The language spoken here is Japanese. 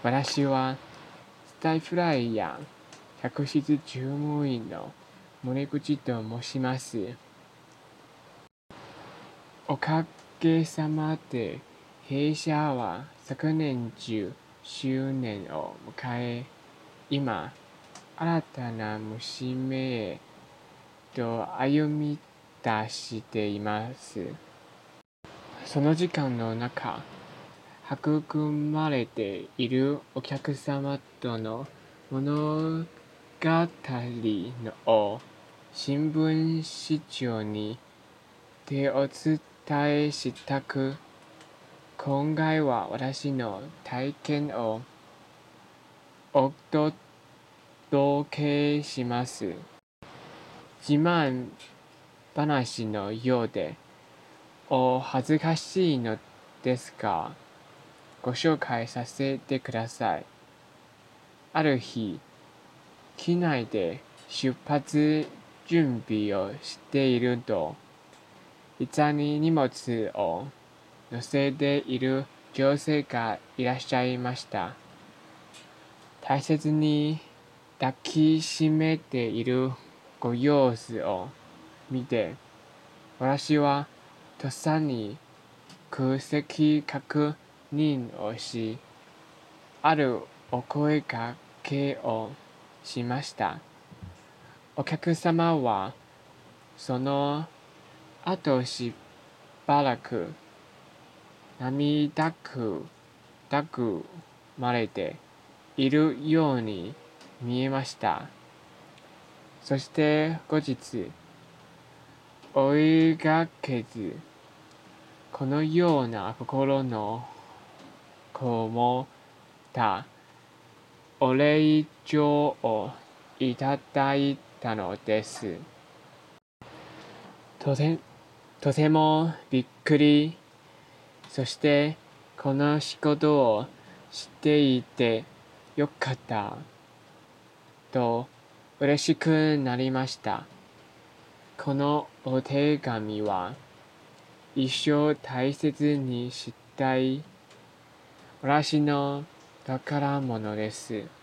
私はスタイフライヤー客室乗務員の森口と申します。おかげさまで弊社は昨年10周年を迎え、今、新たな娘へと歩み出しています。その時間の中、育まれているお客様との物語を新聞視聴にてお伝えしたく、今回は私の体験をお届けします。自慢話のようでお恥ずかしいのですが、ご紹介させてください。ある日、機内で出発準備をしていると、膝に荷物を乗せている女性がいらっしゃいました。大切に抱きしめているご様子を見て、私はとっさに空席確認をし、あるお声掛けをしました。お客様はその後しばらく涙ぐまれているように見えました。そして後日、追いかけず、このような心のこもったお礼状をいただいたのです。とてとてもびっくり。そして、この仕事をしていてよかった。と嬉しくなりました。このお手紙は一生大切にしたい私の宝物です。